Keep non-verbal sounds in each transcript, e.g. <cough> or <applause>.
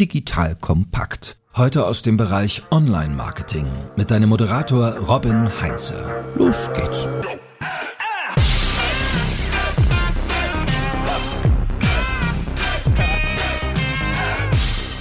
digital kompakt. Heute aus dem Bereich Online-Marketing mit deinem Moderator Robin Heinze. Los geht's.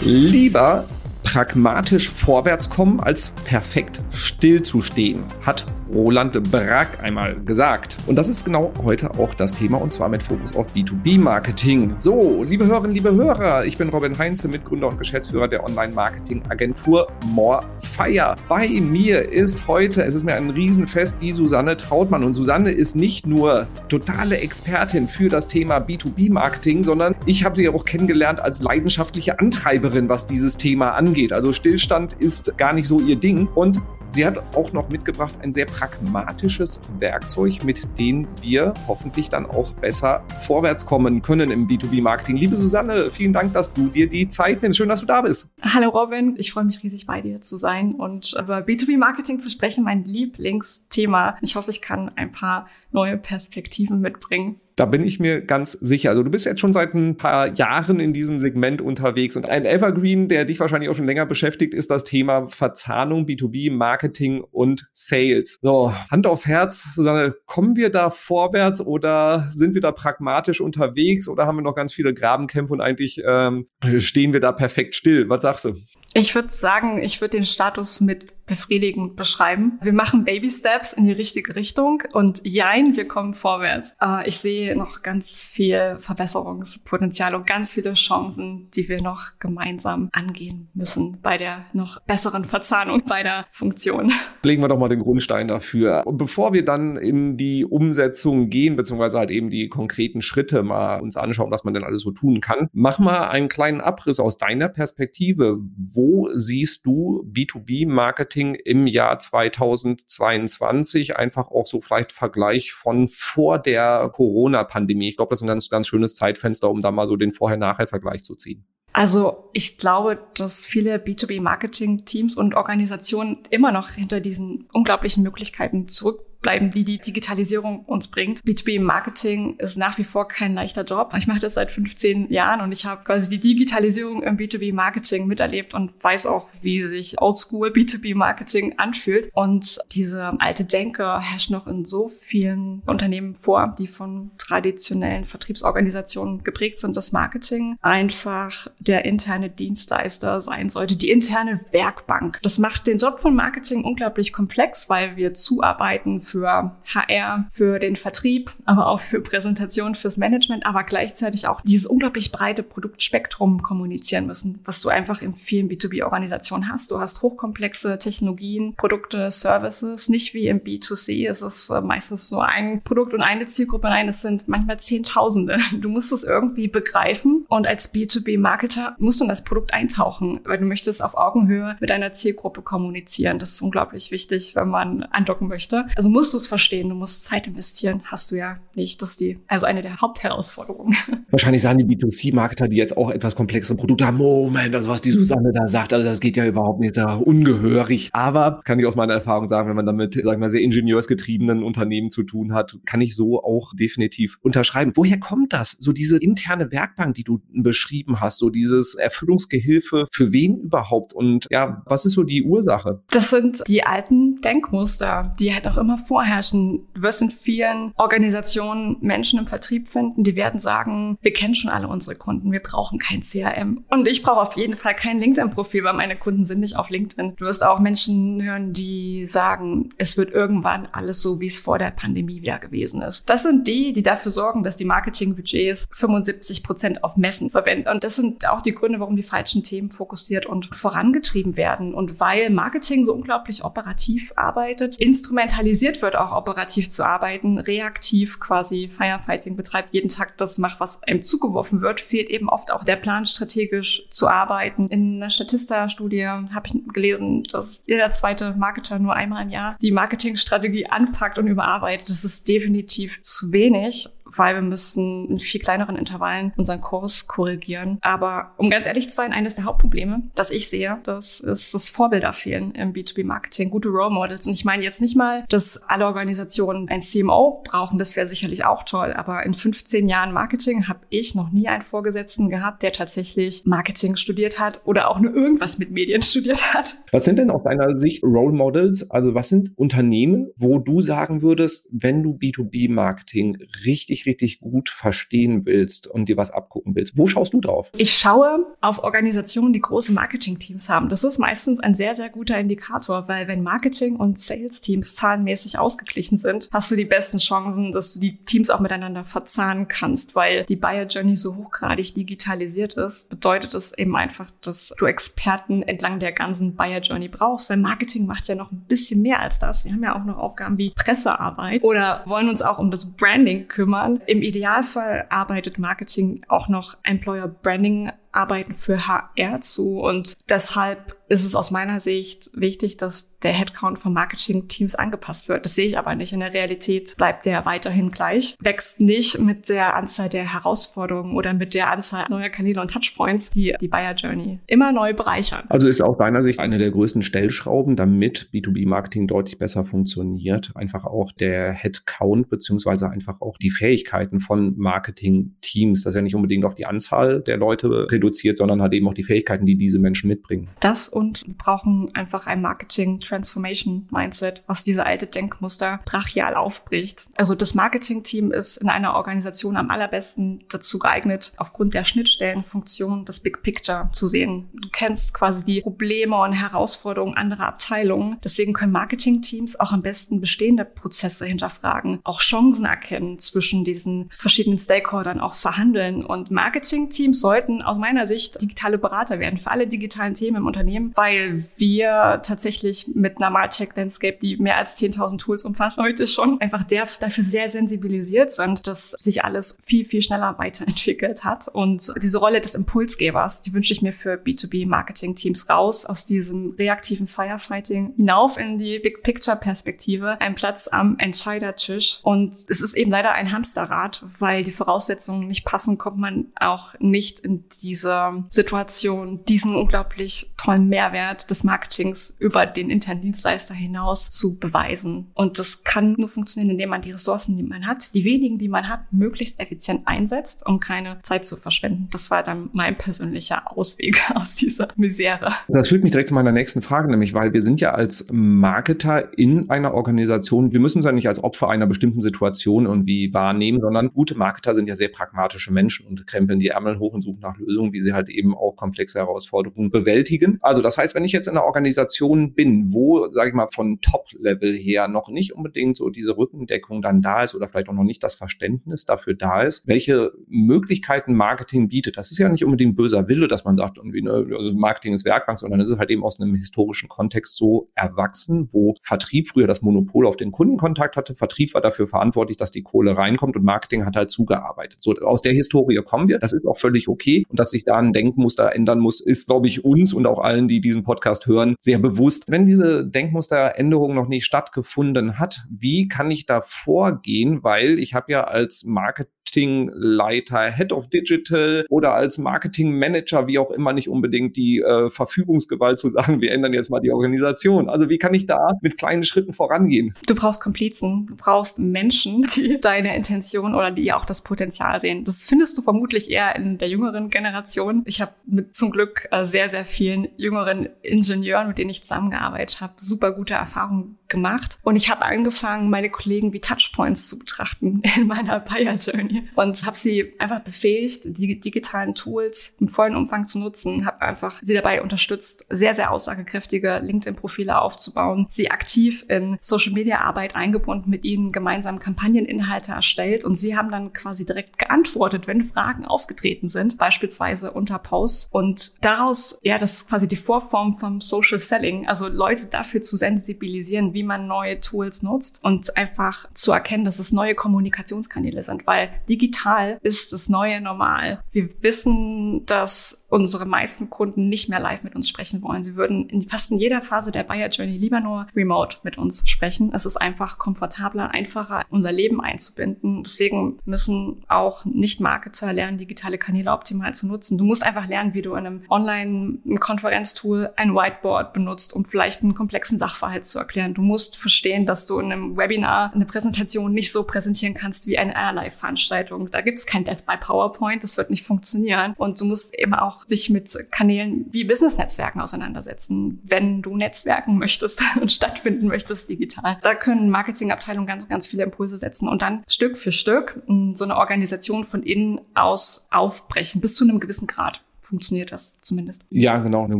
Lieber pragmatisch vorwärts kommen, als perfekt stillzustehen, hat Roland Brack einmal gesagt. Und das ist genau heute auch das Thema und zwar mit Fokus auf B2B-Marketing. So, liebe Hörerinnen, liebe Hörer, ich bin Robin Heinze, Mitgründer und Geschäftsführer der Online-Marketing-Agentur Morefire. Bei mir ist heute, es ist mir ein Riesenfest, die Susanne Trautmann. Und Susanne ist nicht nur totale Expertin für das Thema B2B-Marketing, sondern ich habe sie auch kennengelernt als leidenschaftliche Antreiberin, was dieses Thema angeht. Also Stillstand ist gar nicht so ihr Ding. Und Sie hat auch noch mitgebracht ein sehr pragmatisches Werkzeug, mit dem wir hoffentlich dann auch besser vorwärts kommen können im B2B-Marketing. Liebe Susanne, vielen Dank, dass du dir die Zeit nimmst. Schön, dass du da bist. Hallo Robin, ich freue mich riesig bei dir zu sein und über B2B-Marketing zu sprechen, mein Lieblingsthema. Ich hoffe, ich kann ein paar neue Perspektiven mitbringen. Da bin ich mir ganz sicher. Also du bist jetzt schon seit ein paar Jahren in diesem Segment unterwegs und ein Evergreen, der dich wahrscheinlich auch schon länger beschäftigt, ist das Thema Verzahnung B2B, Marketing und Sales. So, Hand aufs Herz, Susanne, kommen wir da vorwärts oder sind wir da pragmatisch unterwegs oder haben wir noch ganz viele Grabenkämpfe und eigentlich ähm, stehen wir da perfekt still? Was sagst du? Ich würde sagen, ich würde den Status mit befriedigend beschreiben. Wir machen Baby Steps in die richtige Richtung und jein, wir kommen vorwärts. Äh, ich sehe noch ganz viel Verbesserungspotenzial und ganz viele Chancen, die wir noch gemeinsam angehen müssen bei der noch besseren Verzahnung beider Funktionen. Legen wir doch mal den Grundstein dafür. Und bevor wir dann in die Umsetzung gehen, beziehungsweise halt eben die konkreten Schritte mal uns anschauen, was man denn alles so tun kann, mach mal einen kleinen Abriss aus deiner Perspektive. Wo siehst du B2B-Marketing Marketing im Jahr 2022. Einfach auch so vielleicht Vergleich von vor der Corona-Pandemie. Ich glaube, das ist ein ganz, ganz schönes Zeitfenster, um da mal so den Vorher-Nachher-Vergleich zu ziehen. Also ich glaube, dass viele B2B-Marketing-Teams und Organisationen immer noch hinter diesen unglaublichen Möglichkeiten zurück bleiben, die die Digitalisierung uns bringt. B2B-Marketing ist nach wie vor kein leichter Job. Ich mache das seit 15 Jahren und ich habe quasi die Digitalisierung im B2B-Marketing miterlebt und weiß auch, wie sich Oldschool B2B-Marketing anfühlt. Und diese alte Denke herrscht noch in so vielen Unternehmen vor, die von traditionellen Vertriebsorganisationen geprägt sind, dass Marketing einfach der interne Dienstleister sein sollte, die interne Werkbank. Das macht den Job von Marketing unglaublich komplex, weil wir zuarbeiten für HR, für den Vertrieb, aber auch für Präsentation, fürs Management, aber gleichzeitig auch dieses unglaublich breite Produktspektrum kommunizieren müssen, was du einfach in vielen B2B-Organisationen hast. Du hast hochkomplexe Technologien, Produkte, Services, nicht wie im B2C. Es ist äh, meistens nur ein Produkt und eine Zielgruppe. Nein, es sind manchmal Zehntausende. Du musst es irgendwie begreifen und als B2B-Marketer musst du in das Produkt eintauchen, weil du möchtest auf Augenhöhe mit deiner Zielgruppe kommunizieren. Das ist unglaublich wichtig, wenn man andocken möchte. Also musst du es verstehen, du musst Zeit investieren, hast du ja nicht. Das ist die, also eine der Hauptherausforderungen. <laughs> Wahrscheinlich sagen die B2C-Marketer, die jetzt auch etwas komplexere Produkte haben, Moment, das, was die Susanne da sagt, also das geht ja überhaupt nicht, ja ungehörig. Aber kann ich aus meiner Erfahrung sagen, wenn man damit, sagen wir mal, sehr ingenieursgetriebenen Unternehmen zu tun hat, kann ich so auch definitiv unterschreiben. Woher kommt das? So diese interne Werkbank, die du beschrieben hast, so dieses Erfüllungsgehilfe, für wen überhaupt? Und ja, was ist so die Ursache? Das sind die alten Denkmuster, die halt auch immer vorherrschen. Du wirst in vielen Organisationen Menschen im Vertrieb finden, die werden sagen, wir kennen schon alle unsere Kunden, wir brauchen kein CRM. Und ich brauche auf jeden Fall kein LinkedIn-Profil, weil meine Kunden sind nicht auf LinkedIn. Du wirst auch Menschen hören, die sagen, es wird irgendwann alles so, wie es vor der Pandemie wieder gewesen ist. Das sind die, die dafür sorgen, dass die Marketingbudgets 75 Prozent auf Messen verwenden. Und das sind auch die Gründe, warum die falschen Themen fokussiert und vorangetrieben werden. Und weil Marketing so unglaublich operativ arbeitet, instrumentalisiert motiviert wird, auch operativ zu arbeiten, reaktiv quasi Firefighting betreibt, jeden Tag das macht, was einem zugeworfen wird, fehlt eben oft auch der Plan, strategisch zu arbeiten. In einer Statista-Studie habe ich gelesen, dass jeder zweite Marketer nur einmal im Jahr die Marketingstrategie anpackt und überarbeitet. Das ist definitiv zu wenig weil wir müssen in viel kleineren Intervallen unseren Kurs korrigieren. Aber um ganz ehrlich zu sein, eines der Hauptprobleme, das ich sehe, das ist, dass Vorbilder fehlen im B2B-Marketing, gute Role Models. Und ich meine jetzt nicht mal, dass alle Organisationen ein CMO brauchen, das wäre sicherlich auch toll, aber in 15 Jahren Marketing habe ich noch nie einen Vorgesetzten gehabt, der tatsächlich Marketing studiert hat oder auch nur irgendwas mit Medien studiert hat. Was sind denn aus deiner Sicht Role Models? Also was sind Unternehmen, wo du sagen würdest, wenn du B2B-Marketing richtig, richtig gut verstehen willst und dir was abgucken willst, wo schaust du drauf? Ich schaue auf Organisationen, die große Marketing-Teams haben. Das ist meistens ein sehr, sehr guter Indikator, weil wenn Marketing- und Sales-Teams zahlenmäßig ausgeglichen sind, hast du die besten Chancen, dass du die Teams auch miteinander verzahnen kannst, weil die Buyer Journey so hochgradig digitalisiert ist, bedeutet es eben einfach, dass du Experten entlang der ganzen Buyer Journey brauchst, weil Marketing macht ja noch ein bisschen mehr als das. Wir haben ja auch noch Aufgaben wie Pressearbeit oder wollen uns auch um das Branding kümmern. Im Idealfall arbeitet Marketing auch noch Employer Branding Arbeiten für HR zu und deshalb ist es aus meiner Sicht wichtig, dass der Headcount von Marketing-Teams angepasst wird. Das sehe ich aber nicht. In der Realität bleibt der weiterhin gleich, wächst nicht mit der Anzahl der Herausforderungen oder mit der Anzahl neuer Kanäle und Touchpoints, die die Buyer Journey immer neu bereichern. Also ist aus deiner Sicht eine der größten Stellschrauben, damit B2B-Marketing deutlich besser funktioniert, einfach auch der Headcount beziehungsweise einfach auch die Fähigkeiten von Marketing-Teams, dass ja nicht unbedingt auf die Anzahl der Leute reduziert, sondern halt eben auch die Fähigkeiten, die diese Menschen mitbringen. Das und wir brauchen einfach ein Marketing Transformation Mindset, was diese alte Denkmuster brachial aufbricht. Also das Marketing-Team ist in einer Organisation am allerbesten dazu geeignet, aufgrund der Schnittstellenfunktion das Big Picture zu sehen. Du kennst quasi die Probleme und Herausforderungen anderer Abteilungen. Deswegen können Marketing-Teams auch am besten bestehende Prozesse hinterfragen, auch Chancen erkennen zwischen diesen verschiedenen Stakeholdern, auch verhandeln. Und Marketing-Teams sollten aus meiner meiner Sicht digitale Berater werden für alle digitalen Themen im Unternehmen, weil wir tatsächlich mit einer Martech Landscape, die mehr als 10.000 Tools umfasst, heute schon einfach der, dafür sehr sensibilisiert sind, dass sich alles viel, viel schneller weiterentwickelt hat. Und diese Rolle des Impulsgebers, die wünsche ich mir für B2B-Marketing-Teams raus, aus diesem reaktiven Firefighting hinauf in die Big Picture-Perspektive, ein Platz am Entscheidertisch. Und es ist eben leider ein Hamsterrad, weil die Voraussetzungen nicht passen, kommt man auch nicht in diese dieser Situation diesen unglaublich tollen Mehrwert des Marketings über den internen Dienstleister hinaus zu beweisen. Und das kann nur funktionieren, indem man die Ressourcen, die man hat, die wenigen, die man hat, möglichst effizient einsetzt, um keine Zeit zu verschwenden. Das war dann mein persönlicher Ausweg <laughs> aus dieser Misere. Das führt mich direkt zu meiner nächsten Frage, nämlich, weil wir sind ja als Marketer in einer Organisation, wir müssen uns ja nicht als Opfer einer bestimmten Situation irgendwie wahrnehmen, sondern gute Marketer sind ja sehr pragmatische Menschen und krempeln die Ärmel hoch und suchen nach Lösungen Lösungen, wie sie halt eben auch komplexe Herausforderungen bewältigen. Also das heißt, wenn ich jetzt in einer Organisation bin, wo, sage ich mal, von Top-Level her noch nicht unbedingt so diese Rückendeckung dann da ist oder vielleicht auch noch nicht das Verständnis dafür da ist, welche Möglichkeiten Marketing bietet. Das ist ja nicht unbedingt böser Wille, dass man sagt, irgendwie, ne, also Marketing ist Werkbank, sondern es ist halt eben aus einem historischen Kontext so erwachsen, wo Vertrieb früher das Monopol auf den Kundenkontakt hatte. Vertrieb war dafür verantwortlich, dass die Kohle reinkommt und Marketing hat halt zugearbeitet. So aus der Historie kommen wir. Das ist auch völlig okay. Und dass sich da ein Denkmuster ändern muss, ist, glaube ich, uns und auch allen, die diesen Podcast hören, sehr bewusst. Wenn diese Denkmusteränderung noch nicht stattgefunden hat, wie kann ich da vorgehen? Weil ich habe ja als Marketing Marketingleiter, Head of Digital oder als Marketing Manager, wie auch immer, nicht unbedingt die äh, Verfügungsgewalt zu sagen, wir ändern jetzt mal die Organisation. Also wie kann ich da mit kleinen Schritten vorangehen? Du brauchst Komplizen, du brauchst Menschen, die <laughs> deine Intention oder die auch das Potenzial sehen. Das findest du vermutlich eher in der jüngeren Generation. Ich habe mit zum Glück äh, sehr, sehr vielen jüngeren Ingenieuren, mit denen ich zusammengearbeitet habe, super gute Erfahrungen gemacht. Und ich habe angefangen, meine Kollegen wie Touchpoints zu betrachten <laughs> in meiner Buyer Journey und habe sie einfach befähigt, die digitalen Tools im vollen Umfang zu nutzen, habe einfach sie dabei unterstützt, sehr, sehr aussagekräftige LinkedIn-Profile aufzubauen, sie aktiv in Social-Media-Arbeit eingebunden, mit ihnen gemeinsam Kampagneninhalte erstellt. Und sie haben dann quasi direkt geantwortet, wenn Fragen aufgetreten sind, beispielsweise unter Posts. Und daraus, ja, das ist quasi die Vorform vom Social Selling, also Leute dafür zu sensibilisieren, wie man neue Tools nutzt und einfach zu erkennen, dass es neue Kommunikationskanäle sind, weil digital ist das neue Normal. Wir wissen, dass unsere meisten Kunden nicht mehr live mit uns sprechen wollen. Sie würden in fast in jeder Phase der Buyer Journey lieber nur remote mit uns sprechen. Es ist einfach komfortabler, einfacher, unser Leben einzubinden. Deswegen müssen auch Nicht-Marketer lernen, digitale Kanäle optimal zu nutzen. Du musst einfach lernen, wie du in einem Online-Konferenztool ein Whiteboard benutzt, um vielleicht einen komplexen Sachverhalt zu erklären. Du musst verstehen, dass du in einem Webinar eine Präsentation nicht so präsentieren kannst wie eine Live-Veranstaltung. Da gibt es kein Death by PowerPoint, das wird nicht funktionieren. Und du musst eben auch sich mit Kanälen wie Business-Netzwerken auseinandersetzen, wenn du Netzwerken möchtest <laughs> und stattfinden möchtest digital. Da können Marketingabteilungen ganz, ganz viele Impulse setzen und dann Stück für Stück so eine Organisation von innen aus aufbrechen, bis zu einem gewissen Grad funktioniert das zumindest. Ja, genau. Eine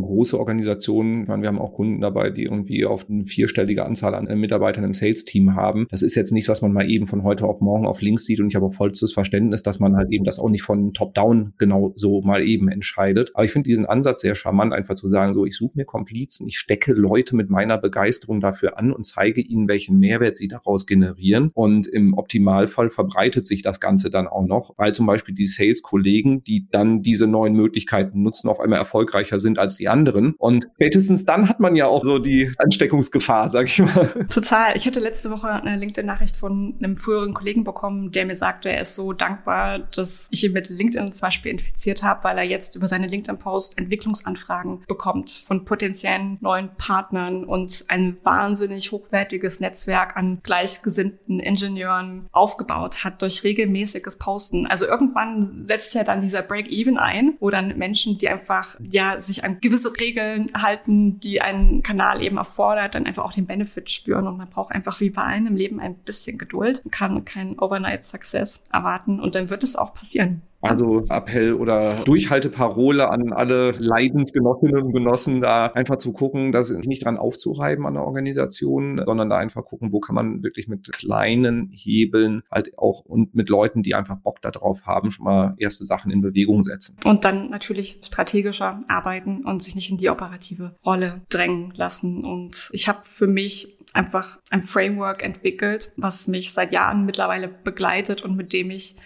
große Organisation. Ich meine, wir haben auch Kunden dabei, die irgendwie auf eine vierstellige Anzahl an Mitarbeitern im Sales-Team haben. Das ist jetzt nichts, was man mal eben von heute auf morgen auf links sieht. Und ich habe auch vollstes Verständnis, dass man halt eben das auch nicht von Top-Down genau so mal eben entscheidet. Aber ich finde diesen Ansatz sehr charmant, einfach zu sagen, so, ich suche mir Komplizen, ich stecke Leute mit meiner Begeisterung dafür an und zeige ihnen, welchen Mehrwert sie daraus generieren. Und im Optimalfall verbreitet sich das Ganze dann auch noch, weil zum Beispiel die Sales-Kollegen, die dann diese neuen Möglichkeiten Möglichkeiten nutzen, auf einmal erfolgreicher sind als die anderen. Und spätestens dann hat man ja auch so die Ansteckungsgefahr, sag ich mal. Total. Ich hatte letzte Woche eine LinkedIn-Nachricht von einem früheren Kollegen bekommen, der mir sagte, er ist so dankbar, dass ich ihn mit LinkedIn zum Beispiel infiziert habe, weil er jetzt über seine LinkedIn-Post Entwicklungsanfragen bekommt von potenziellen neuen Partnern und ein wahnsinnig hochwertiges Netzwerk an gleichgesinnten Ingenieuren aufgebaut hat durch regelmäßiges Posten. Also irgendwann setzt ja dann dieser Break-Even ein, wo dann Menschen Menschen, die einfach ja sich an gewisse Regeln halten, die ein Kanal eben erfordert, dann einfach auch den Benefit spüren. Und man braucht einfach wie bei allen im Leben ein bisschen Geduld. Man kann keinen Overnight Success erwarten und dann wird es auch passieren. Also Appell oder Durchhalteparole an alle Leidensgenossinnen und Genossen, da einfach zu gucken, dass nicht dran aufzureiben an der Organisation, sondern da einfach gucken, wo kann man wirklich mit kleinen Hebeln halt auch und mit Leuten, die einfach Bock darauf haben, schon mal erste Sachen in Bewegung setzen. Und dann natürlich strategischer arbeiten und sich nicht in die operative Rolle drängen lassen. Und ich habe für mich einfach ein Framework entwickelt, was mich seit Jahren mittlerweile begleitet und mit dem ich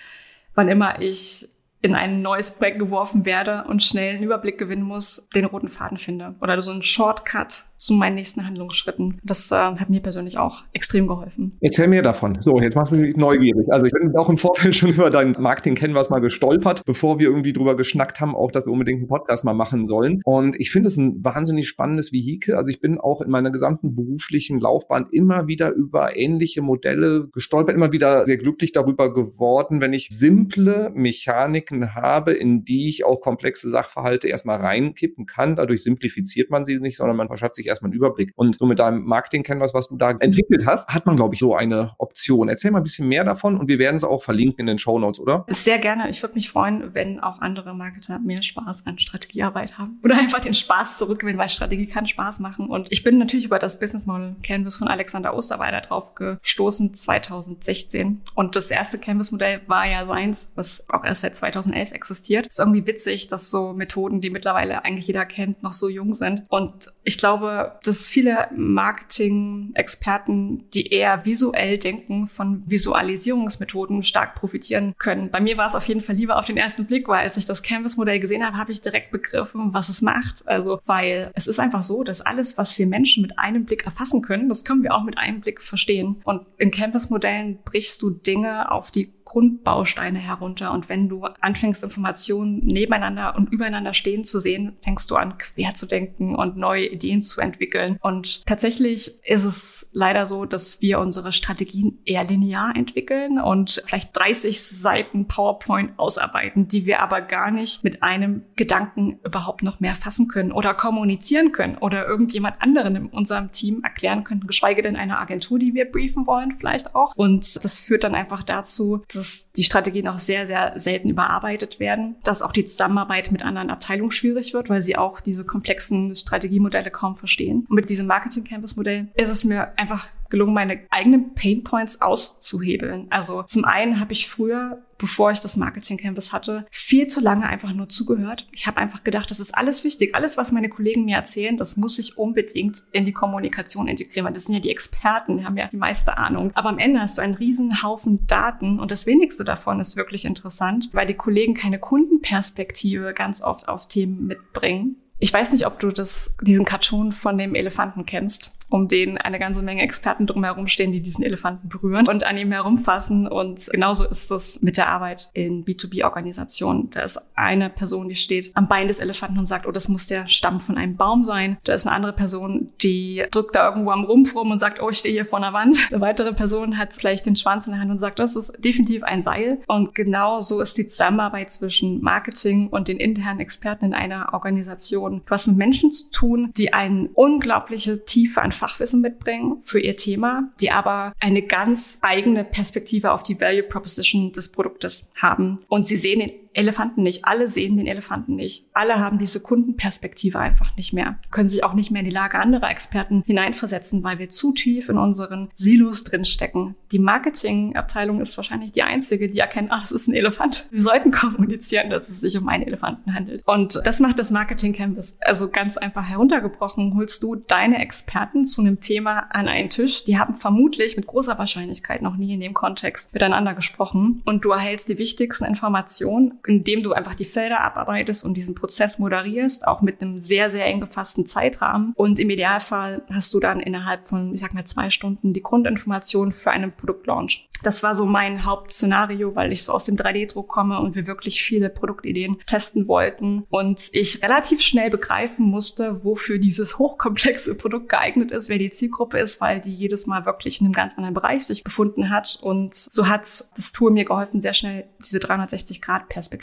wann immer ich in ein neues Projekt geworfen werde und schnell einen Überblick gewinnen muss, den roten Faden finde. Oder so ein Shortcut zu meinen nächsten Handlungsschritten. Das äh, hat mir persönlich auch extrem geholfen. Erzähl mir davon. So, jetzt machst du mich neugierig. Also ich bin auch im Vorfeld <laughs> schon über dein Marketing-Canvas mal gestolpert, bevor wir irgendwie drüber geschnackt haben, auch dass wir unbedingt einen Podcast mal machen sollen. Und ich finde es ein wahnsinnig spannendes Vehikel. Also ich bin auch in meiner gesamten beruflichen Laufbahn immer wieder über ähnliche Modelle gestolpert, immer wieder sehr glücklich darüber geworden, wenn ich simple Mechaniken habe, in die ich auch komplexe Sachverhalte erstmal reinkippen kann. Dadurch simplifiziert man sie nicht, sondern man verschafft sich erstmal einen Überblick. Und so mit deinem Marketing-Canvas, was du da entwickelt hast, hat man, glaube ich, so eine Option. Erzähl mal ein bisschen mehr davon und wir werden es auch verlinken in den Show Notes, oder? Sehr gerne. Ich würde mich freuen, wenn auch andere Marketer mehr Spaß an Strategiearbeit haben oder einfach den Spaß zurückgewinnen, weil Strategie kann Spaß machen. Und ich bin natürlich über das Business Model Canvas von Alexander Osterweider drauf gestoßen 2016. Und das erste Canvas-Modell war ja seins, was auch erst seit 2011 existiert. Ist irgendwie witzig, dass so Methoden, die mittlerweile eigentlich jeder kennt, noch so jung sind. Und ich glaube, dass viele Marketing-Experten, die eher visuell denken, von Visualisierungsmethoden stark profitieren können. Bei mir war es auf jeden Fall lieber auf den ersten Blick, weil als ich das Canvas-Modell gesehen habe, habe ich direkt begriffen, was es macht. Also, weil es ist einfach so, dass alles, was wir Menschen mit einem Blick erfassen können, das können wir auch mit einem Blick verstehen. Und in Canvas-Modellen brichst du Dinge auf die Grundbausteine herunter. Und wenn du anfängst, Informationen nebeneinander und übereinander stehen zu sehen, fängst du an, quer zu denken und neue Ideen zu entwickeln. Und tatsächlich ist es leider so, dass wir unsere Strategien eher linear entwickeln und vielleicht 30 Seiten PowerPoint ausarbeiten, die wir aber gar nicht mit einem Gedanken überhaupt noch mehr fassen können oder kommunizieren können oder irgendjemand anderen in unserem Team erklären können, geschweige denn einer Agentur, die wir briefen wollen, vielleicht auch. Und das führt dann einfach dazu, dass dass die Strategien auch sehr, sehr selten überarbeitet werden, dass auch die Zusammenarbeit mit anderen Abteilungen schwierig wird, weil sie auch diese komplexen Strategiemodelle kaum verstehen. Und mit diesem Marketing Campus Modell ist es mir einfach gelungen, meine eigenen Painpoints auszuhebeln. Also zum einen habe ich früher bevor ich das Marketing Campus hatte, viel zu lange einfach nur zugehört. Ich habe einfach gedacht, das ist alles wichtig. Alles, was meine Kollegen mir erzählen, das muss ich unbedingt in die Kommunikation integrieren. Weil das sind ja die Experten, die haben ja die meiste Ahnung. Aber am Ende hast du einen riesen Haufen Daten und das wenigste davon ist wirklich interessant, weil die Kollegen keine Kundenperspektive ganz oft auf Themen mitbringen. Ich weiß nicht, ob du das, diesen Cartoon von dem Elefanten kennst um den eine ganze Menge Experten drumherum stehen, die diesen Elefanten berühren und an ihm herumfassen. Und genauso ist es mit der Arbeit in B2B-Organisationen. Da ist eine Person, die steht am Bein des Elefanten und sagt, oh, das muss der Stamm von einem Baum sein. Da ist eine andere Person, die drückt da irgendwo am Rumpf rum und sagt, oh, ich stehe hier vor einer Wand. Eine weitere Person hat gleich den Schwanz in der Hand und sagt, das ist definitiv ein Seil. Und genau so ist die Zusammenarbeit zwischen Marketing und den internen Experten in einer Organisation. Du hast mit Menschen zu tun, die eine unglaubliche Tiefe an Fachwissen mitbringen für ihr Thema, die aber eine ganz eigene Perspektive auf die Value Proposition des Produktes haben. Und sie sehen den Elefanten nicht. Alle sehen den Elefanten nicht. Alle haben diese Kundenperspektive einfach nicht mehr. Können sich auch nicht mehr in die Lage anderer Experten hineinversetzen, weil wir zu tief in unseren Silos drinstecken. Die Marketingabteilung ist wahrscheinlich die einzige, die erkennt, ah, das ist ein Elefant. Wir sollten kommunizieren, dass es sich um einen Elefanten handelt. Und das macht das Marketing Canvas. Also ganz einfach heruntergebrochen, holst du deine Experten zu einem Thema an einen Tisch. Die haben vermutlich mit großer Wahrscheinlichkeit noch nie in dem Kontext miteinander gesprochen. Und du erhältst die wichtigsten Informationen indem du einfach die Felder abarbeitest und diesen Prozess moderierst, auch mit einem sehr, sehr eng gefassten Zeitrahmen. Und im Idealfall hast du dann innerhalb von, ich sag mal, zwei Stunden die Grundinformation für einen Produktlaunch. Das war so mein Hauptszenario, weil ich so aus dem 3D-Druck komme und wir wirklich viele Produktideen testen wollten und ich relativ schnell begreifen musste, wofür dieses hochkomplexe Produkt geeignet ist, wer die Zielgruppe ist, weil die jedes Mal wirklich in einem ganz anderen Bereich sich befunden hat. Und so hat das Tool mir geholfen, sehr schnell diese 360-Grad-Perspektive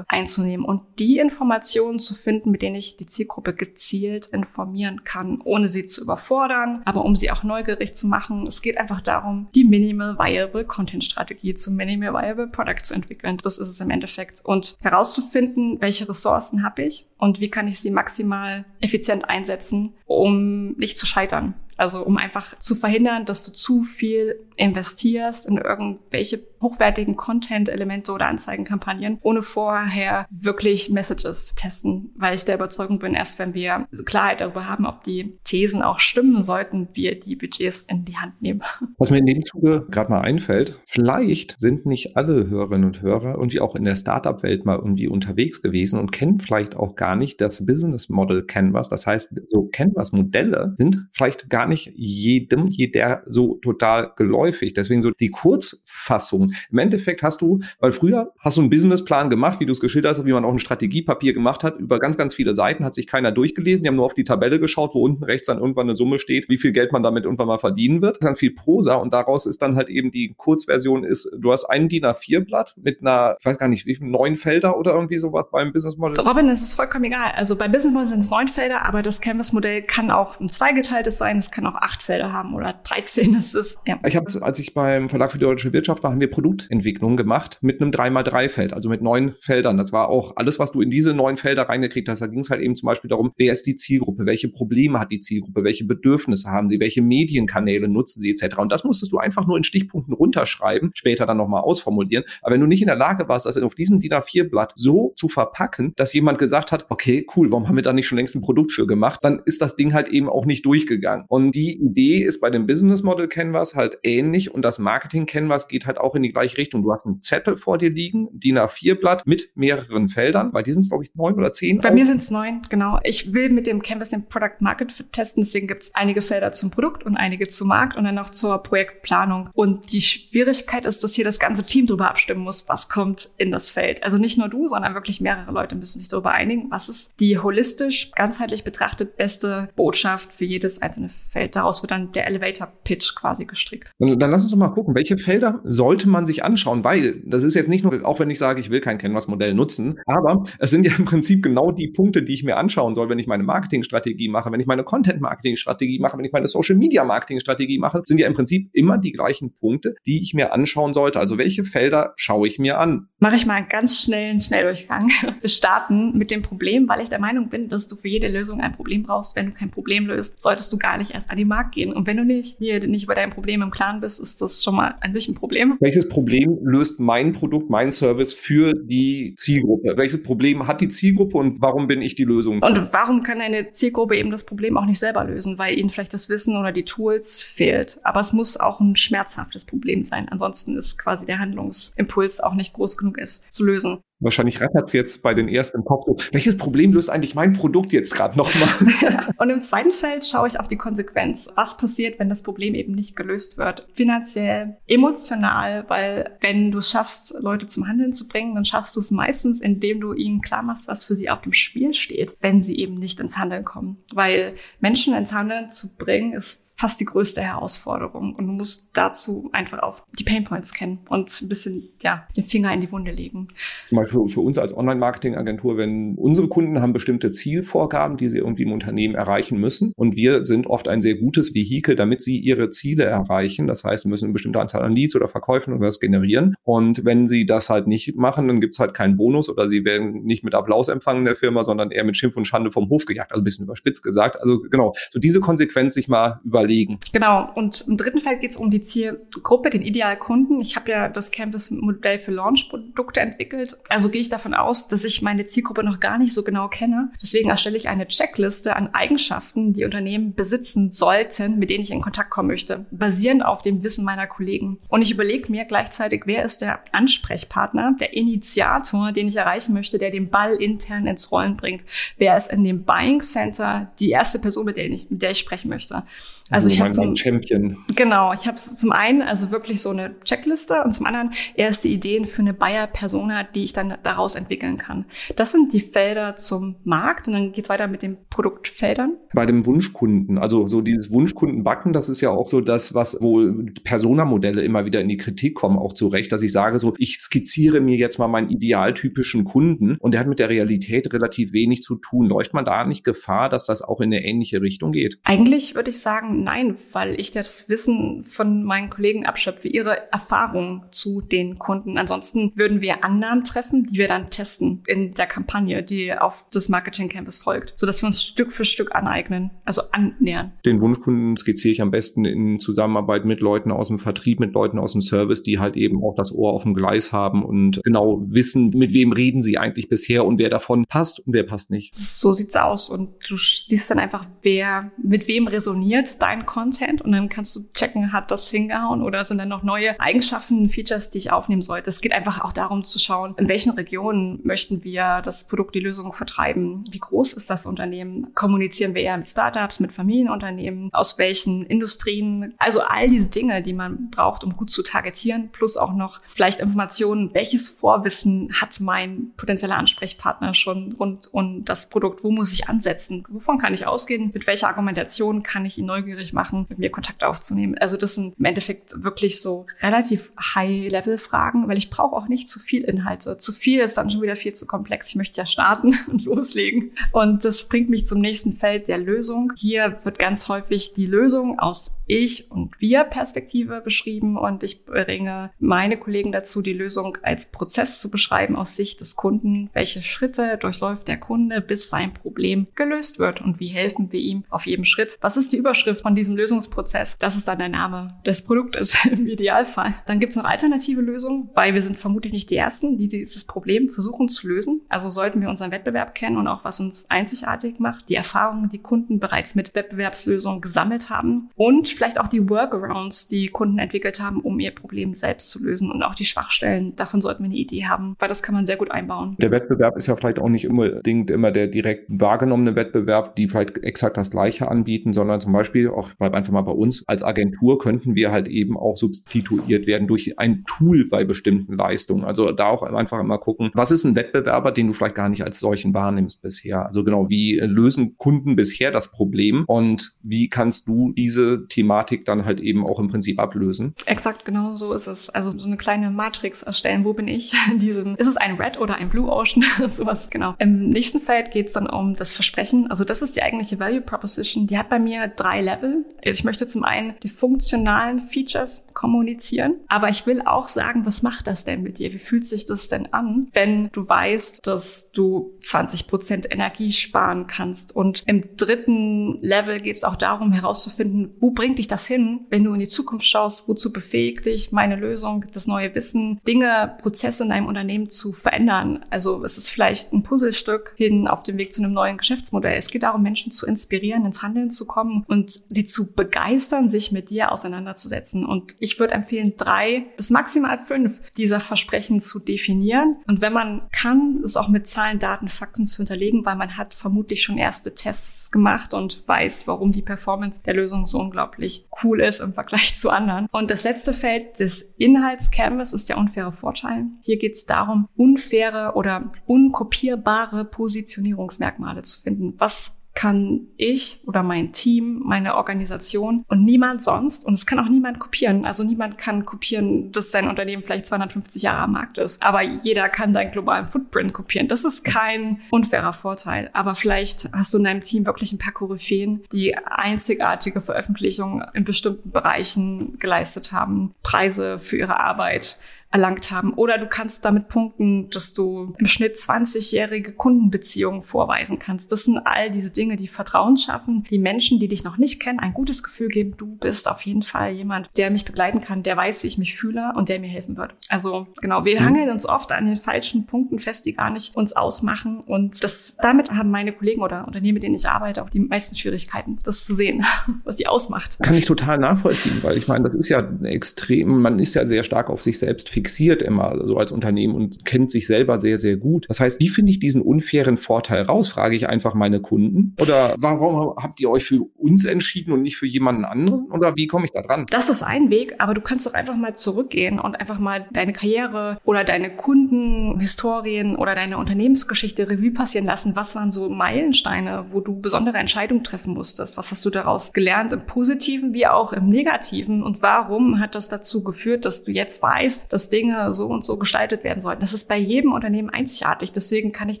einzunehmen und die Informationen zu finden, mit denen ich die Zielgruppe gezielt informieren kann, ohne sie zu überfordern, aber um sie auch neugierig zu machen. Es geht einfach darum, die Minimal Viable Content-Strategie zum Minimal Viable Product zu entwickeln. Das ist es im Endeffekt. Und herauszufinden, welche Ressourcen habe ich und wie kann ich sie maximal effizient einsetzen, um nicht zu scheitern. Also um einfach zu verhindern, dass du zu viel investierst in irgendwelche hochwertigen Content-Elemente oder Anzeigenkampagnen, ohne vorher wirklich Messages testen, weil ich der Überzeugung bin, erst wenn wir Klarheit darüber haben, ob die Thesen auch stimmen, sollten wir die Budgets in die Hand nehmen. <laughs> Was mir in dem Zuge gerade mal einfällt, vielleicht sind nicht alle Hörerinnen und Hörer und die auch in der Startup-Welt mal irgendwie unterwegs gewesen und kennen vielleicht auch gar nicht das Business Model Canvas. Das heißt, so Canvas-Modelle sind vielleicht gar nicht jedem, jeder so total geläufig. Deswegen so die Kurzfassung. Im Endeffekt hast du, weil früher hast du einen Businessplan gemacht, wie du es geschildert hast, wie man auch ein Strategiepapier gemacht hat, über ganz, ganz viele Seiten, hat sich keiner durchgelesen. Die haben nur auf die Tabelle geschaut, wo unten rechts dann irgendwann eine Summe steht, wie viel Geld man damit irgendwann mal verdienen wird. Dann viel Prosa und daraus ist dann halt eben die Kurzversion ist, du hast ein DIN A4-Blatt mit einer, ich weiß gar nicht, wie viel, neun Felder oder irgendwie sowas beim Business Model. Robin, es ist vollkommen egal. Also bei Business Model sind es neun Felder, aber das Canvas-Modell kann auch ein zweigeteiltes sein, es kann auch acht Felder haben oder 13. Das ist, ja. Ich habe, als ich beim Verlag für die deutsche Wirtschaft war, haben wir Produktentwicklung gemacht mit einem 3x3-Feld, also mit neun Feldern. Das war auch alles, was du in diese neun Felder reingekriegt hast. Da ging es halt eben zum Beispiel darum, wer ist die Zielgruppe, welche Probleme hat die Zielgruppe, welche Bedürfnisse haben sie, welche Medienkanäle nutzen sie etc. Und das musstest du einfach nur in Stichpunkten runterschreiben, später dann nochmal ausformulieren. Aber wenn du nicht in der Lage warst, das auf diesem DIN A4-Blatt so zu verpacken, dass jemand gesagt hat, okay, cool, warum haben wir da nicht schon längst ein Produkt für gemacht, dann ist das Ding halt eben auch nicht durchgegangen. Und die Idee ist bei dem Business Model Canvas halt ähnlich und das Marketing Canvas geht halt auch in die gleiche Richtung. Du hast einen Zettel vor dir liegen, DIN A4-Blatt mit mehreren Feldern, weil die sind glaube ich, neun oder zehn. Bei auch. mir sind es neun, genau. Ich will mit dem Canvas den Product Market Fit testen, deswegen gibt es einige Felder zum Produkt und einige zum Markt und dann noch zur Projektplanung. Und die Schwierigkeit ist, dass hier das ganze Team drüber abstimmen muss, was kommt in das Feld. Also nicht nur du, sondern wirklich mehrere Leute müssen sich darüber einigen, was ist die holistisch, ganzheitlich betrachtet beste Botschaft für jedes einzelne Feld. Daraus wird dann der Elevator Pitch quasi gestrickt. Und dann lass uns doch mal gucken, welche Felder sollte man sich anschauen, weil das ist jetzt nicht nur, auch wenn ich sage, ich will kein Canvas-Modell nutzen, aber es sind ja im Prinzip genau die Punkte, die ich mir anschauen soll, wenn ich meine Marketingstrategie mache, wenn ich meine Content-Marketing-Strategie mache, wenn ich meine Social-Media-Marketing-Strategie mache, sind ja im Prinzip immer die gleichen Punkte, die ich mir anschauen sollte. Also welche Felder schaue ich mir an? Mache ich mal einen ganz schnellen Schnelldurchgang. <laughs> Wir starten mit dem Problem, weil ich der Meinung bin, dass du für jede Lösung ein Problem brauchst. Wenn du kein Problem löst, solltest du gar nicht erst an den Markt gehen. Und wenn du nicht, hier nicht über dein Problem im Klaren bist, ist das schon mal an sich ein Problem. Welches welches Problem löst mein Produkt, mein Service für die Zielgruppe? Welches Problem hat die Zielgruppe und warum bin ich die Lösung? Und warum kann eine Zielgruppe eben das Problem auch nicht selber lösen, weil ihnen vielleicht das Wissen oder die Tools fehlt? Aber es muss auch ein schmerzhaftes Problem sein. Ansonsten ist quasi der Handlungsimpuls auch nicht groß genug ist zu lösen. Wahrscheinlich rattert es jetzt bei den ersten im Kopf welches Problem löst eigentlich mein Produkt jetzt gerade nochmal? <laughs> <laughs> und im zweiten Feld schaue ich auf die Konsequenz. Was passiert, wenn das Problem eben nicht gelöst wird? Finanziell, emotional, weil wenn du es schaffst, Leute zum Handeln zu bringen, dann schaffst du es meistens, indem du ihnen klar machst, was für sie auf dem Spiel steht, wenn sie eben nicht ins Handeln kommen. Weil Menschen ins Handeln zu bringen, ist fast die größte Herausforderung. Und du musst dazu einfach auf die Painpoints kennen und ein bisschen, ja, den Finger in die Wunde legen. Zum Beispiel für uns als Online-Marketing-Agentur, wenn unsere Kunden haben bestimmte Zielvorgaben, die sie irgendwie im Unternehmen erreichen müssen. Und wir sind oft ein sehr gutes Vehikel, damit sie ihre Ziele erreichen. Das heißt, wir müssen eine bestimmte Anzahl an Leads oder Verkäufen oder was generieren. Und wenn sie das halt nicht machen, dann gibt's halt keinen Bonus oder sie werden nicht mit Applaus empfangen der Firma, sondern eher mit Schimpf und Schande vom Hof gejagt. Also ein bisschen überspitzt gesagt. Also genau, so diese Konsequenz sich mal überlegen überlegen. Genau. Und im dritten Feld geht es um die Zielgruppe, den Idealkunden. Ich habe ja das Canvas-Modell für Launch-Produkte entwickelt. Also gehe ich davon aus, dass ich meine Zielgruppe noch gar nicht so genau kenne. Deswegen erstelle ich eine Checkliste an Eigenschaften, die Unternehmen besitzen sollten, mit denen ich in Kontakt kommen möchte, basierend auf dem Wissen meiner Kollegen. Und ich überlege mir gleichzeitig, wer ist der Ansprechpartner, der Initiator, den ich erreichen möchte, der den Ball intern ins Rollen bringt. Wer ist in dem Buying Center die erste Person, mit der ich, mit der ich sprechen möchte. Also, also ich habe zum, Champion. Genau, ich habe zum einen also wirklich so eine Checkliste und zum anderen erste Ideen für eine Buyer-Persona, die ich dann daraus entwickeln kann. Das sind die Felder zum Markt und dann geht's weiter mit den Produktfeldern. Bei dem Wunschkunden, also so dieses Wunschkundenbacken, das ist ja auch so das, was wo Persona-Modelle immer wieder in die Kritik kommen, auch zu Recht, dass ich sage so, ich skizziere mir jetzt mal meinen idealtypischen Kunden und der hat mit der Realität relativ wenig zu tun. Läuft man da nicht Gefahr, dass das auch in eine ähnliche Richtung geht? Eigentlich würde ich sagen, nein, weil ich das Wissen von meinen Kollegen abschöpfe, ihre Erfahrung zu den Kunden. Ansonsten würden wir Annahmen treffen, die wir dann testen in der Kampagne, die auf das Marketing Campus folgt, sodass wir uns Stück für Stück aneignen, also annähern. Den Wunschkunden skizziere ich am besten in Zusammenarbeit mit Leuten aus dem Vertrieb, mit Leuten aus dem Service, die halt eben auch das Ohr auf dem Gleis haben und genau wissen, mit wem reden sie eigentlich bisher und wer davon passt und wer passt nicht. So sieht's aus und du siehst dann einfach, wer mit wem resoniert dein Content und dann kannst du checken, hat das hingehauen oder sind dann noch neue Eigenschaften, Features, die ich aufnehmen sollte. Es geht einfach auch darum zu schauen, in welchen Regionen möchten wir das Produkt, die Lösung vertreiben? Wie groß ist das Unternehmen? Kommunizieren wir eher mit Startups, mit Familienunternehmen? Aus welchen Industrien? Also all diese Dinge, die man braucht, um gut zu targetieren, plus auch noch vielleicht Informationen, welches Vorwissen hat mein potenzieller Ansprechpartner schon rund um das Produkt? Wo muss ich ansetzen? Wovon kann ich ausgehen? Mit welcher Argumentation kann ich ihn neugierig neugierig machen, mit mir Kontakt aufzunehmen. Also das sind im Endeffekt wirklich so relativ High-Level-Fragen, weil ich brauche auch nicht zu viel Inhalte. Zu viel ist dann schon wieder viel zu komplex. Ich möchte ja starten <laughs> und loslegen. Und das bringt mich zum nächsten Feld der Lösung. Hier wird ganz häufig die Lösung aus Ich- und Wir-Perspektive beschrieben und ich bringe meine Kollegen dazu, die Lösung als Prozess zu beschreiben aus Sicht des Kunden. Welche Schritte durchläuft der Kunde, bis sein Problem gelöst wird und wie helfen wir ihm auf jedem Schritt? Was ist die Überschrift von diesem Lösungsprozess. Das ist dann der Name des Produktes <laughs> im Idealfall. Dann gibt es noch alternative Lösungen, weil wir sind vermutlich nicht die Ersten, die dieses Problem versuchen zu lösen. Also sollten wir unseren Wettbewerb kennen und auch was uns einzigartig macht, die Erfahrungen, die Kunden bereits mit Wettbewerbslösungen gesammelt haben und vielleicht auch die Workarounds, die Kunden entwickelt haben, um ihr Problem selbst zu lösen und auch die Schwachstellen. Davon sollten wir eine Idee haben, weil das kann man sehr gut einbauen. Der Wettbewerb ist ja vielleicht auch nicht unbedingt immer der direkt wahrgenommene Wettbewerb, die vielleicht exakt das Gleiche anbieten, sondern zum Beispiel auch bleib einfach mal bei uns, als Agentur könnten wir halt eben auch substituiert werden durch ein Tool bei bestimmten Leistungen. Also da auch einfach immer gucken, was ist ein Wettbewerber, den du vielleicht gar nicht als solchen wahrnimmst bisher? Also genau, wie lösen Kunden bisher das Problem und wie kannst du diese Thematik dann halt eben auch im Prinzip ablösen? Exakt, genau so ist es. Also so eine kleine Matrix erstellen. Wo bin ich <laughs> in diesem? Ist es ein Red oder ein Blue Ocean? <laughs> Sowas, genau. Im nächsten Feld geht es dann um das Versprechen. Also das ist die eigentliche Value Proposition. Die hat bei mir drei Level ich möchte zum einen die funktionalen Features kommunizieren, aber ich will auch sagen, was macht das denn mit dir? Wie fühlt sich das denn an, wenn du weißt, dass du 20 Prozent Energie sparen kannst? Und im dritten Level geht es auch darum herauszufinden, wo bringt dich das hin, wenn du in die Zukunft schaust, wozu befähigt dich meine Lösung, das neue Wissen, Dinge, Prozesse in deinem Unternehmen zu verändern. Also es ist vielleicht ein Puzzlestück hin auf dem Weg zu einem neuen Geschäftsmodell. Es geht darum, Menschen zu inspirieren, ins Handeln zu kommen und sie zu begeistern, sich mit dir auseinanderzusetzen. Und ich würde empfehlen, drei bis maximal fünf dieser Versprechen zu definieren. Und wenn man kann, es auch mit Zahlen, Daten, Fakten zu hinterlegen, weil man hat vermutlich schon erste Tests gemacht und weiß, warum die Performance der Lösung so unglaublich cool ist im Vergleich zu anderen. Und das letzte Feld des Inhaltscanvas ist der unfaire Vorteil. Hier geht es darum, unfaire oder unkopierbare Positionierungsmerkmale zu finden. Was kann ich oder mein Team, meine Organisation und niemand sonst, und es kann auch niemand kopieren. Also niemand kann kopieren, dass dein Unternehmen vielleicht 250 Jahre am Markt ist. Aber jeder kann deinen globalen Footprint kopieren. Das ist kein unfairer Vorteil. Aber vielleicht hast du in deinem Team wirklich ein paar Koryphäen, die einzigartige Veröffentlichungen in bestimmten Bereichen geleistet haben, Preise für ihre Arbeit erlangt haben. Oder du kannst damit punkten, dass du im Schnitt 20-jährige Kundenbeziehungen vorweisen kannst. Das sind all diese Dinge, die Vertrauen schaffen, die Menschen, die dich noch nicht kennen, ein gutes Gefühl geben. Du bist auf jeden Fall jemand, der mich begleiten kann, der weiß, wie ich mich fühle und der mir helfen wird. Also genau, wir mhm. hangeln uns oft an den falschen Punkten fest, die gar nicht uns ausmachen. Und das, damit haben meine Kollegen oder Unternehmen, mit denen ich arbeite, auch die meisten Schwierigkeiten, das zu sehen, <laughs> was sie ausmacht. Kann ich total nachvollziehen, weil ich meine, das ist ja extrem, man ist ja sehr stark auf sich selbst fixiert immer so als Unternehmen und kennt sich selber sehr, sehr gut. Das heißt, wie finde ich diesen unfairen Vorteil raus? Frage ich einfach meine Kunden. Oder warum habt ihr euch für uns entschieden und nicht für jemanden anderen? Oder wie komme ich da dran? Das ist ein Weg, aber du kannst doch einfach mal zurückgehen und einfach mal deine Karriere oder deine Kundenhistorien oder deine Unternehmensgeschichte Revue passieren lassen. Was waren so Meilensteine, wo du besondere Entscheidungen treffen musstest? Was hast du daraus gelernt im Positiven wie auch im Negativen? Und warum hat das dazu geführt, dass du jetzt weißt, dass Dinge so und so gestaltet werden sollten. Das ist bei jedem Unternehmen einzigartig. Deswegen kann ich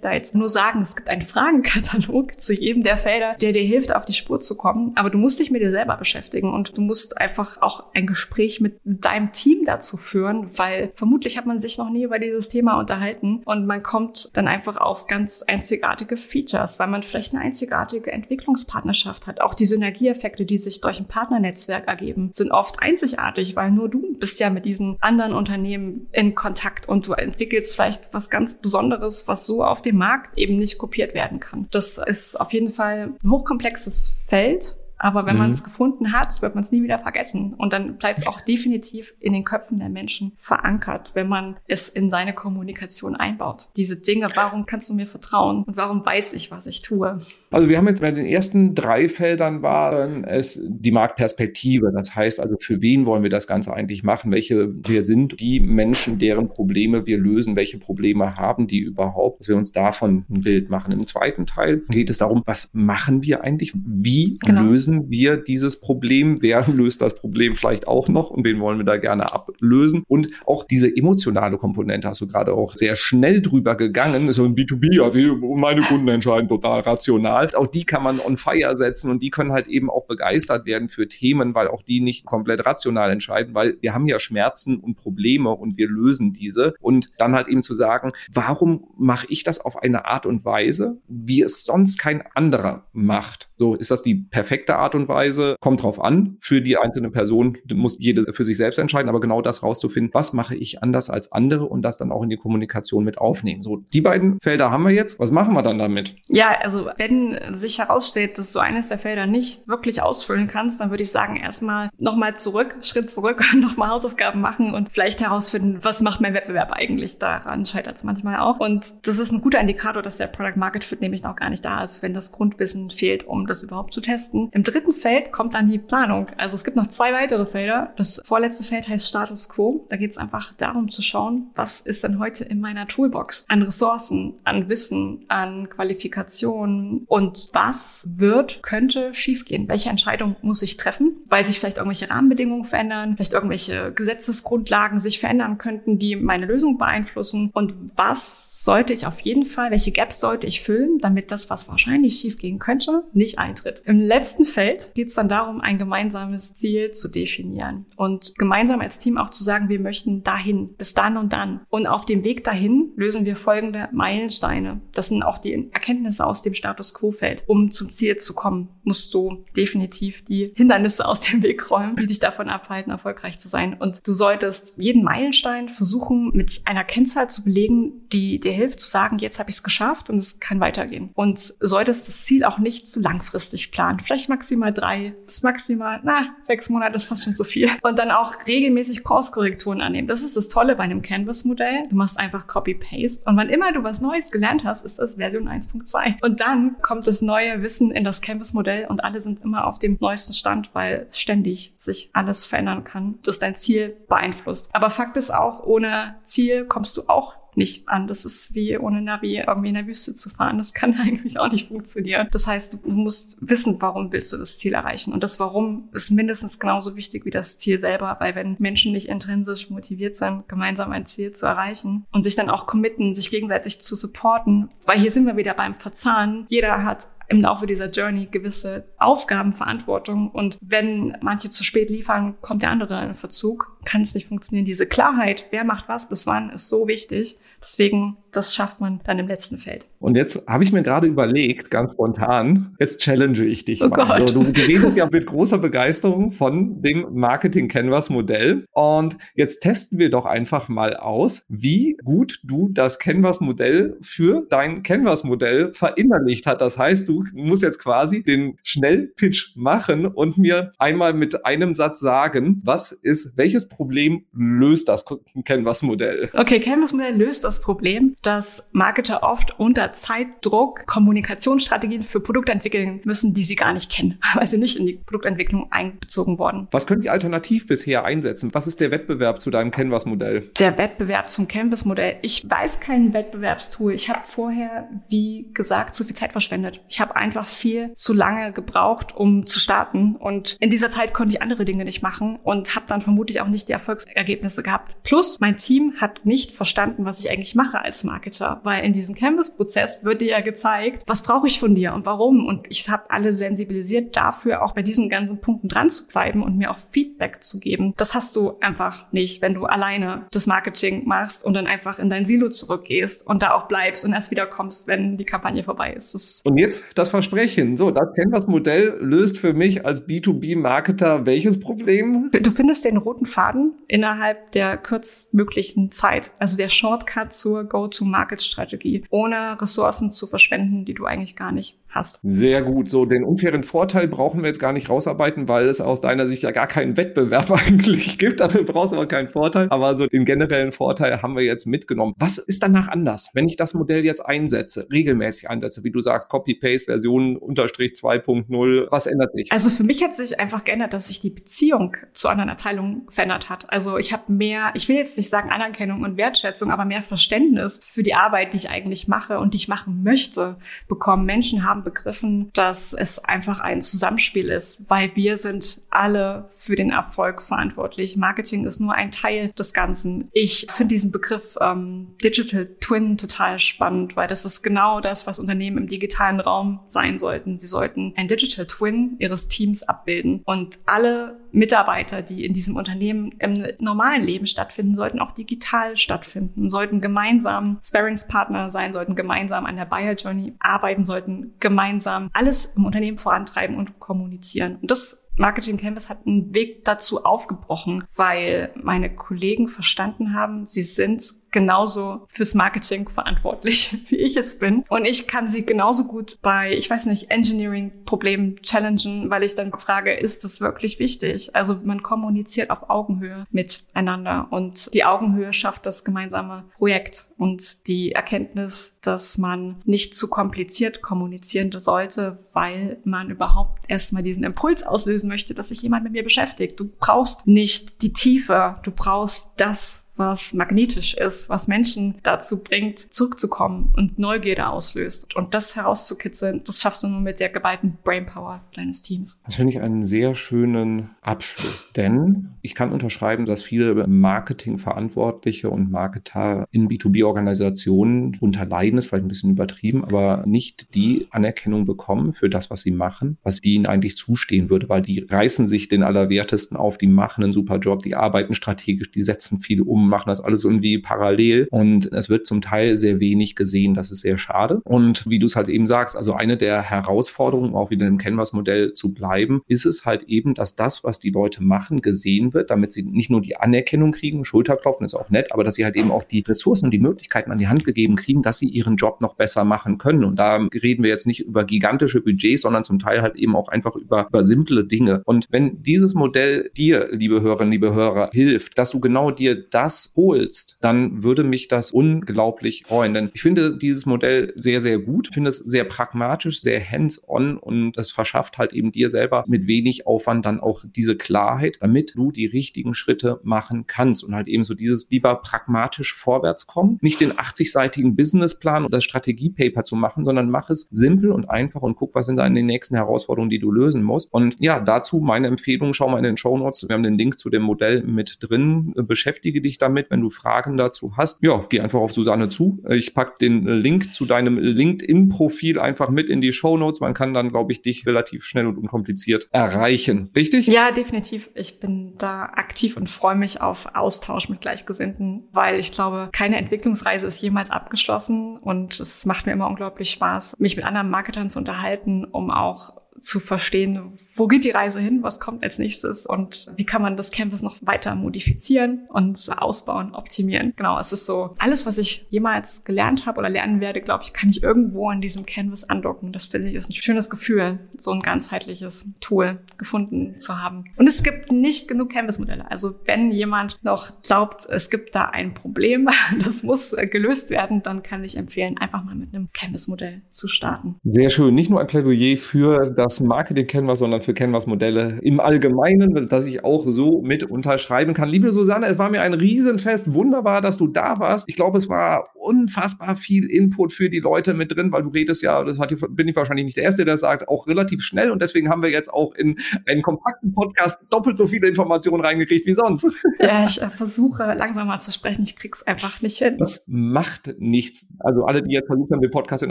da jetzt nur sagen, es gibt einen Fragenkatalog <laughs> zu jedem der Felder, der dir hilft, auf die Spur zu kommen. Aber du musst dich mit dir selber beschäftigen und du musst einfach auch ein Gespräch mit deinem Team dazu führen, weil vermutlich hat man sich noch nie über dieses Thema unterhalten und man kommt dann einfach auf ganz einzigartige Features, weil man vielleicht eine einzigartige Entwicklungspartnerschaft hat. Auch die Synergieeffekte, die sich durch ein Partnernetzwerk ergeben, sind oft einzigartig, weil nur du bist ja mit diesen anderen Unternehmen Unternehmen in Kontakt und du entwickelst vielleicht was ganz Besonderes, was so auf dem Markt eben nicht kopiert werden kann. Das ist auf jeden Fall ein hochkomplexes Feld aber wenn mhm. man es gefunden hat, wird man es nie wieder vergessen. Und dann bleibt es auch definitiv in den Köpfen der Menschen verankert, wenn man es in seine Kommunikation einbaut. Diese Dinge, warum kannst du mir vertrauen und warum weiß ich, was ich tue? Also wir haben jetzt bei den ersten drei Feldern waren es die Marktperspektive. Das heißt also, für wen wollen wir das Ganze eigentlich machen? Welche wir sind die Menschen, deren Probleme wir lösen? Welche Probleme haben die überhaupt? Dass wir uns davon ein Bild machen. Im zweiten Teil geht es darum, was machen wir eigentlich? Wie genau. lösen lösen wir dieses Problem? Wer <laughs> löst das Problem vielleicht auch noch und wen wollen wir da gerne ablösen? Und auch diese emotionale Komponente hast du gerade auch sehr schnell drüber gegangen. So ein B2B, ja, meine Kunden entscheiden total rational. Auch die kann man on fire setzen und die können halt eben auch begeistert werden für Themen, weil auch die nicht komplett rational entscheiden, weil wir haben ja Schmerzen und Probleme und wir lösen diese. Und dann halt eben zu sagen, warum mache ich das auf eine Art und Weise, wie es sonst kein anderer macht? So, ist das die perfekte Art und Weise? Kommt drauf an. Für die einzelne Person muss jede für sich selbst entscheiden, aber genau das rauszufinden, was mache ich anders als andere und das dann auch in die Kommunikation mit aufnehmen. So, die beiden Felder haben wir jetzt. Was machen wir dann damit? Ja, also wenn sich herausstellt, dass du eines der Felder nicht wirklich ausfüllen kannst, dann würde ich sagen, erstmal nochmal zurück, Schritt zurück und <laughs> nochmal Hausaufgaben machen und vielleicht herausfinden, was macht mein Wettbewerb eigentlich? Daran scheitert es manchmal auch. Und das ist ein guter Indikator, dass der Product Market Fit nämlich noch gar nicht da ist, wenn das Grundwissen fehlt, um das überhaupt zu testen. Im dritten Feld kommt dann die Planung. Also es gibt noch zwei weitere Felder. Das vorletzte Feld heißt Status Quo. Da geht es einfach darum zu schauen, was ist denn heute in meiner Toolbox an Ressourcen, an Wissen, an Qualifikationen und was wird, könnte schiefgehen. Welche Entscheidung muss ich treffen, weil sich vielleicht irgendwelche Rahmenbedingungen verändern, vielleicht irgendwelche Gesetzesgrundlagen sich verändern könnten, die meine Lösung beeinflussen und was sollte ich auf jeden Fall, welche Gaps sollte ich füllen, damit das, was wahrscheinlich schiefgehen könnte, nicht eintritt. Im letzten Feld geht es dann darum, ein gemeinsames Ziel zu definieren und gemeinsam als Team auch zu sagen, wir möchten dahin, bis dann und dann. Und auf dem Weg dahin lösen wir folgende Meilensteine. Das sind auch die Erkenntnisse aus dem Status Quo-Feld. Um zum Ziel zu kommen, musst du definitiv die Hindernisse aus dem Weg räumen, die dich davon abhalten, erfolgreich zu sein. Und du solltest jeden Meilenstein versuchen, mit einer Kennzahl zu belegen, die dir hilft zu sagen, jetzt habe ich es geschafft und es kann weitergehen. Und solltest das Ziel auch nicht zu langfristig planen. Vielleicht maximal drei bis maximal, na, sechs Monate ist fast schon so viel. Und dann auch regelmäßig Kurskorrekturen annehmen. Das ist das Tolle bei einem Canvas-Modell. Du machst einfach Copy-Paste und wann immer du was Neues gelernt hast, ist das Version 1.2. Und dann kommt das neue Wissen in das Canvas-Modell und alle sind immer auf dem neuesten Stand, weil ständig sich alles verändern kann, das dein Ziel beeinflusst. Aber Fakt ist auch, ohne Ziel kommst du auch nicht an. Das ist wie ohne Navi irgendwie in der Wüste zu fahren. Das kann <laughs> eigentlich auch nicht funktionieren. Das heißt, du musst wissen, warum willst du das Ziel erreichen. Und das Warum ist mindestens genauso wichtig wie das Ziel selber, weil wenn Menschen nicht intrinsisch motiviert sind, gemeinsam ein Ziel zu erreichen und sich dann auch committen, sich gegenseitig zu supporten, weil hier sind wir wieder beim Verzahnen. Jeder hat im Laufe dieser Journey gewisse Aufgaben, Verantwortung. Und wenn manche zu spät liefern, kommt der andere in Verzug, kann es nicht funktionieren. Diese Klarheit, wer macht was bis wann, ist so wichtig. Deswegen, das schafft man dann im letzten Feld. Und jetzt habe ich mir gerade überlegt, ganz spontan, jetzt challenge ich dich oh mal. Gott. Also, du redest ja mit großer Begeisterung von dem Marketing Canvas Modell. Und jetzt testen wir doch einfach mal aus, wie gut du das Canvas Modell für dein Canvas Modell verinnerlicht hat. Das heißt, du musst jetzt quasi den Schnellpitch machen und mir einmal mit einem Satz sagen, was ist, welches Problem löst das Canvas Modell? Okay, Canvas Modell löst das Problem, dass Marketer oft unter Zeitdruck Kommunikationsstrategien für Produkte entwickeln müssen, die sie gar nicht kennen, <laughs> weil sie nicht in die Produktentwicklung einbezogen wurden. Was können die alternativ bisher einsetzen? Was ist der Wettbewerb zu deinem Canvas-Modell? Der Wettbewerb zum Canvas-Modell. Ich weiß kein Wettbewerbstool. Ich habe vorher, wie gesagt, zu viel Zeit verschwendet. Ich habe einfach viel zu lange gebraucht, um zu starten. Und in dieser Zeit konnte ich andere Dinge nicht machen und habe dann vermutlich auch nicht die Erfolgsergebnisse gehabt. Plus, mein Team hat nicht verstanden, was ich eigentlich mache als Marketer, weil in diesem Canvas-Prozess wird dir ja gezeigt, was brauche ich von dir und warum. Und ich habe alle sensibilisiert dafür, auch bei diesen ganzen Punkten dran zu bleiben und mir auch Feedback zu geben. Das hast du einfach nicht, wenn du alleine das Marketing machst und dann einfach in dein Silo zurückgehst und da auch bleibst und erst wieder kommst, wenn die Kampagne vorbei ist. Das und jetzt das Versprechen. So, das Canvas-Modell löst für mich als B2B-Marketer welches Problem? Du findest den roten Faden innerhalb der kürztmöglichen Zeit. Also der Shortcut zur Go-to-Market-Strategie, ohne Ressourcen zu verschwenden, die du eigentlich gar nicht hast. Sehr gut. So, den unfairen Vorteil brauchen wir jetzt gar nicht rausarbeiten, weil es aus deiner Sicht ja gar keinen Wettbewerb <laughs> eigentlich gibt. Dann brauchst du auch keinen Vorteil. Aber so den generellen Vorteil haben wir jetzt mitgenommen. Was ist danach anders, wenn ich das Modell jetzt einsetze, regelmäßig einsetze, wie du sagst, Copy-Paste, Version unterstrich 2.0? Was ändert sich? Also für mich hat sich einfach geändert, dass sich die Beziehung zu anderen Abteilungen verändert hat. Also ich habe mehr, ich will jetzt nicht sagen Anerkennung und Wertschätzung, aber mehr Verständnis für die Arbeit, die ich eigentlich mache und die ich machen möchte, bekommen. Menschen haben begriffen, dass es einfach ein Zusammenspiel ist, weil wir sind alle für den Erfolg verantwortlich. Marketing ist nur ein Teil des Ganzen. Ich finde diesen Begriff ähm, Digital Twin total spannend, weil das ist genau das, was Unternehmen im digitalen Raum sein sollten. Sie sollten ein Digital Twin ihres Teams abbilden und alle Mitarbeiter, die in diesem Unternehmen im normalen Leben stattfinden, sollten auch digital stattfinden, sollten gemeinsam Sparringspartner sein, sollten gemeinsam an der Buyer Journey arbeiten, sollten gemeinsam alles im Unternehmen vorantreiben und kommunizieren. Und das Marketing Canvas hat einen Weg dazu aufgebrochen, weil meine Kollegen verstanden haben, sie sind genauso fürs Marketing verantwortlich, <laughs> wie ich es bin. Und ich kann sie genauso gut bei, ich weiß nicht, Engineering-Problemen challengen, weil ich dann frage, ist das wirklich wichtig? Also man kommuniziert auf Augenhöhe miteinander und die Augenhöhe schafft das gemeinsame Projekt und die Erkenntnis, dass man nicht zu kompliziert kommunizieren sollte, weil man überhaupt erstmal diesen Impuls auslösen möchte, dass sich jemand mit mir beschäftigt. Du brauchst nicht die Tiefe, du brauchst das, was magnetisch ist, was Menschen dazu bringt, zurückzukommen und Neugierde auslöst. Und das herauszukitzeln, das schaffst du nur mit der geballten Brainpower deines Teams. Das finde ich einen sehr schönen Abschluss, denn ich kann unterschreiben, dass viele Marketingverantwortliche und Marketer in B2B-Organisationen unter Leiden, ist vielleicht ein bisschen übertrieben, aber nicht die Anerkennung bekommen für das, was sie machen, was ihnen eigentlich zustehen würde, weil die reißen sich den Allerwertesten auf, die machen einen super Job, die arbeiten strategisch, die setzen viel um, machen das alles irgendwie parallel und es wird zum Teil sehr wenig gesehen. Das ist sehr schade. Und wie du es halt eben sagst, also eine der Herausforderungen, auch wieder im Canvas-Modell zu bleiben, ist es halt eben, dass das, was die Leute machen, gesehen wird, damit sie nicht nur die Anerkennung kriegen, Schulterklopfen ist auch nett, aber dass sie halt eben auch die Ressourcen und die Möglichkeiten an die Hand gegeben kriegen, dass sie ihren Job noch besser machen können. Und da reden wir jetzt nicht über gigantische Budgets, sondern zum Teil halt eben auch einfach über, über simple Dinge. Und wenn dieses Modell dir, liebe Hörerinnen, liebe Hörer, hilft, dass du genau dir das holst, dann würde mich das unglaublich freuen. Denn ich finde dieses Modell sehr, sehr gut, finde es sehr pragmatisch, sehr hands-on und es verschafft halt eben dir selber mit wenig Aufwand dann auch diese Klarheit, damit du die richtigen Schritte machen kannst und halt eben so dieses lieber pragmatisch vorwärts kommen, nicht den 80-seitigen Businessplan oder Strategiepaper zu machen, sondern mach es simpel und einfach und guck, was sind da in den nächsten Herausforderungen, die du lösen musst. Und ja, dazu meine Empfehlung, schau mal in den Show Notes. Wir haben den Link zu dem Modell mit drin. Beschäftige dich damit, wenn du Fragen dazu hast. Ja, geh einfach auf Susanne zu. Ich pack den Link zu deinem LinkedIn-Profil einfach mit in die Show Notes. Man kann dann, glaube ich, dich relativ schnell und unkompliziert erreichen. Richtig? Ja, definitiv. Ich bin da aktiv und freue mich auf Austausch mit Gleichgesinnten, weil ich glaube, keine Entwicklungsreise ist jemals abgeschlossen und es macht mir immer unglaublich Spaß, mich mit anderen Marketern zu unterhalten, um auch zu verstehen, wo geht die Reise hin, was kommt als nächstes und wie kann man das Canvas noch weiter modifizieren und ausbauen, optimieren. Genau, es ist so, alles, was ich jemals gelernt habe oder lernen werde, glaube ich, kann ich irgendwo an diesem Canvas andocken. Das finde ich ist ein schönes Gefühl, so ein ganzheitliches Tool gefunden zu haben. Und es gibt nicht genug Canvas-Modelle. Also wenn jemand noch glaubt, es gibt da ein Problem, <laughs> das muss gelöst werden, dann kann ich empfehlen, einfach mal mit einem Canvas-Modell zu starten. Sehr schön. Nicht nur ein Plädoyer für das das Marketing Canvas, sondern für Canvas-Modelle im Allgemeinen, dass ich auch so mit unterschreiben kann. Liebe Susanne, es war mir ein Riesenfest. Wunderbar, dass du da warst. Ich glaube, es war unfassbar viel Input für die Leute mit drin, weil du redest ja, das hat, bin ich wahrscheinlich nicht der Erste, der sagt, auch relativ schnell. Und deswegen haben wir jetzt auch in einen kompakten Podcast doppelt so viele Informationen reingekriegt wie sonst. <laughs> Ja, ich versuche langsamer zu sprechen. Ich krieg's einfach nicht hin. Das macht nichts. Also alle, die jetzt versucht haben, den Podcast in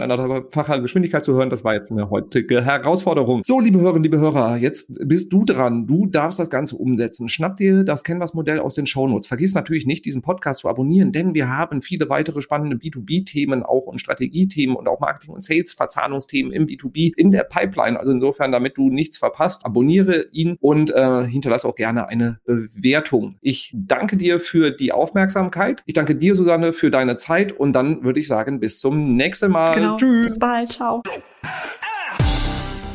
einer facher Geschwindigkeit zu hören, das war jetzt eine heutige Herausforderung. Änderung. So, liebe Hörerinnen, liebe Hörer, jetzt bist du dran. Du darfst das Ganze umsetzen. Schnapp dir das Canvas-Modell aus den Shownotes. Vergiss natürlich nicht, diesen Podcast zu abonnieren, denn wir haben viele weitere spannende B2B-Themen auch und Strategiethemen und auch Marketing- und Sales-Verzahnungsthemen im B2B in der Pipeline. Also insofern, damit du nichts verpasst, abonniere ihn und äh, hinterlasse auch gerne eine Bewertung. Ich danke dir für die Aufmerksamkeit. Ich danke dir, Susanne, für deine Zeit und dann würde ich sagen, bis zum nächsten Mal. Genau. Tschüss. Bis bald. Ciao.